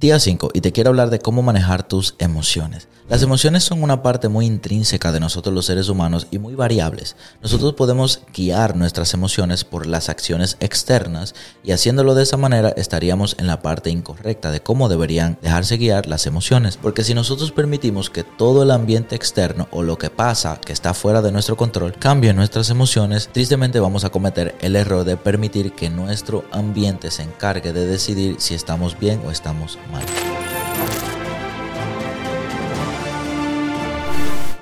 Día 5 y te quiero hablar de cómo manejar tus emociones. Las emociones son una parte muy intrínseca de nosotros los seres humanos y muy variables. Nosotros podemos guiar nuestras emociones por las acciones externas y haciéndolo de esa manera estaríamos en la parte incorrecta de cómo deberían dejarse guiar las emociones. Porque si nosotros permitimos que todo el ambiente externo o lo que pasa que está fuera de nuestro control cambie nuestras emociones, tristemente vamos a cometer el error de permitir que nuestro ambiente se encargue de decidir si estamos bien o estamos mal. 아!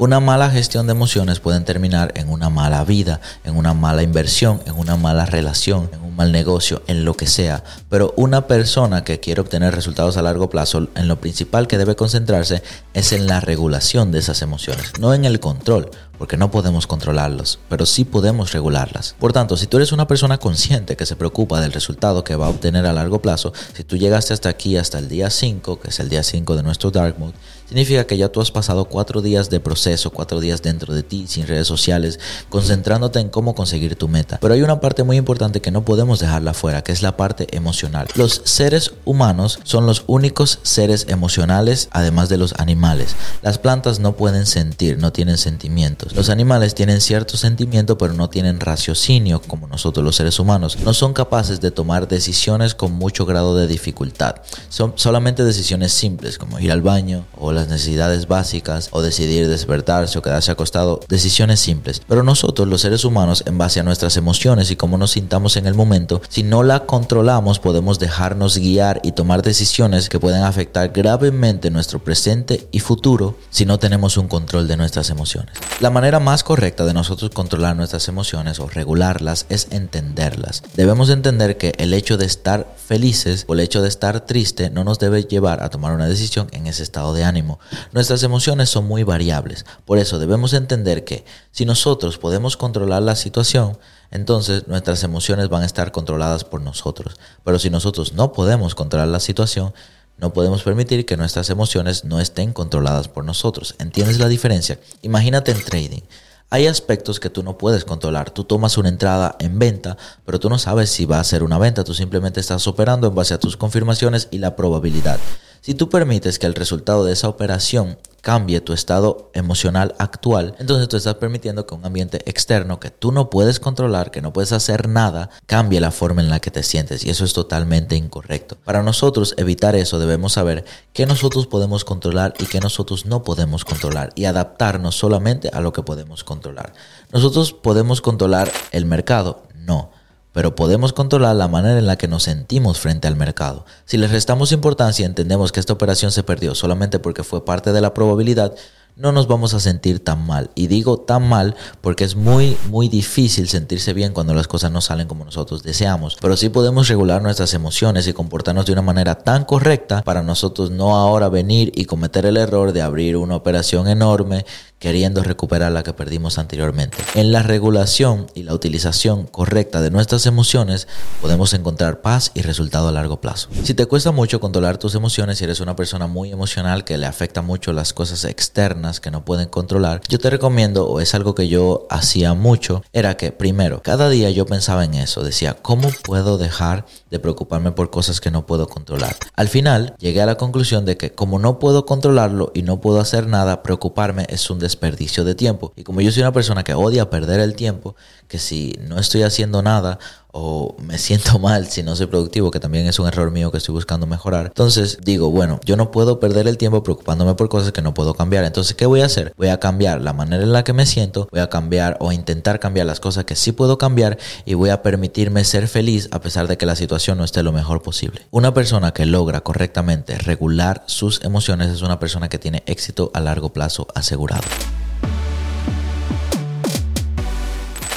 Una mala gestión de emociones puede terminar en una mala vida, en una mala inversión, en una mala relación, en un mal negocio, en lo que sea. Pero una persona que quiere obtener resultados a largo plazo, en lo principal que debe concentrarse es en la regulación de esas emociones, no en el control, porque no podemos controlarlos, pero sí podemos regularlas. Por tanto, si tú eres una persona consciente que se preocupa del resultado que va a obtener a largo plazo, si tú llegaste hasta aquí, hasta el día 5, que es el día 5 de nuestro Dark Mode, significa que ya tú has pasado cuatro días de proceso, cuatro días dentro de ti, sin redes sociales, concentrándote en cómo conseguir tu meta. Pero hay una parte muy importante que no podemos dejarla fuera, que es la parte emocional. Los seres humanos son los únicos seres emocionales, además de los animales. Las plantas no pueden sentir, no tienen sentimientos. Los animales tienen cierto sentimiento, pero no tienen raciocinio como nosotros los seres humanos. No son capaces de tomar decisiones con mucho grado de dificultad. Son solamente decisiones simples, como ir al baño o las necesidades básicas o decidir despertarse o quedarse acostado, decisiones simples. Pero nosotros los seres humanos, en base a nuestras emociones y cómo nos sintamos en el momento, si no la controlamos podemos dejarnos guiar y tomar decisiones que pueden afectar gravemente nuestro presente y futuro si no tenemos un control de nuestras emociones. La manera más correcta de nosotros controlar nuestras emociones o regularlas es entenderlas. Debemos entender que el hecho de estar felices o el hecho de estar triste no nos debe llevar a tomar una decisión en ese estado de ánimo Nuestras emociones son muy variables, por eso debemos entender que si nosotros podemos controlar la situación, entonces nuestras emociones van a estar controladas por nosotros. Pero si nosotros no podemos controlar la situación, no podemos permitir que nuestras emociones no estén controladas por nosotros. ¿Entiendes la diferencia? Imagínate en trading. Hay aspectos que tú no puedes controlar. Tú tomas una entrada en venta, pero tú no sabes si va a ser una venta. Tú simplemente estás operando en base a tus confirmaciones y la probabilidad. Si tú permites que el resultado de esa operación cambie tu estado emocional actual, entonces tú estás permitiendo que un ambiente externo que tú no puedes controlar, que no puedes hacer nada, cambie la forma en la que te sientes y eso es totalmente incorrecto. Para nosotros evitar eso debemos saber qué nosotros podemos controlar y qué nosotros no podemos controlar y adaptarnos solamente a lo que podemos controlar. Nosotros podemos controlar el mercado, no pero podemos controlar la manera en la que nos sentimos frente al mercado. Si le restamos importancia y entendemos que esta operación se perdió solamente porque fue parte de la probabilidad, no nos vamos a sentir tan mal. Y digo tan mal porque es muy, muy difícil sentirse bien cuando las cosas no salen como nosotros deseamos. Pero sí podemos regular nuestras emociones y comportarnos de una manera tan correcta para nosotros no ahora venir y cometer el error de abrir una operación enorme queriendo recuperar la que perdimos anteriormente. En la regulación y la utilización correcta de nuestras emociones podemos encontrar paz y resultado a largo plazo. Si te cuesta mucho controlar tus emociones, si eres una persona muy emocional que le afecta mucho las cosas externas que no pueden controlar, yo te recomiendo, o es algo que yo hacía mucho, era que primero, cada día yo pensaba en eso, decía, ¿cómo puedo dejar de preocuparme por cosas que no puedo controlar? Al final, llegué a la conclusión de que como no puedo controlarlo y no puedo hacer nada, preocuparme es un desperdicio de tiempo. Y como yo soy una persona que odia perder el tiempo, que si no estoy haciendo nada o me siento mal si no soy productivo, que también es un error mío que estoy buscando mejorar. Entonces digo, bueno, yo no puedo perder el tiempo preocupándome por cosas que no puedo cambiar. Entonces, ¿qué voy a hacer? Voy a cambiar la manera en la que me siento, voy a cambiar o intentar cambiar las cosas que sí puedo cambiar y voy a permitirme ser feliz a pesar de que la situación no esté lo mejor posible. Una persona que logra correctamente regular sus emociones es una persona que tiene éxito a largo plazo asegurado.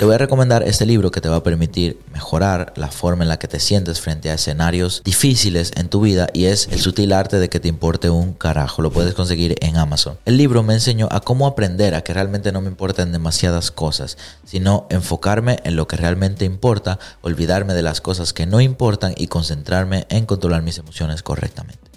Te voy a recomendar este libro que te va a permitir mejorar la forma en la que te sientes frente a escenarios difíciles en tu vida y es El sutil arte de que te importe un carajo. Lo puedes conseguir en Amazon. El libro me enseñó a cómo aprender a que realmente no me importan demasiadas cosas, sino enfocarme en lo que realmente importa, olvidarme de las cosas que no importan y concentrarme en controlar mis emociones correctamente.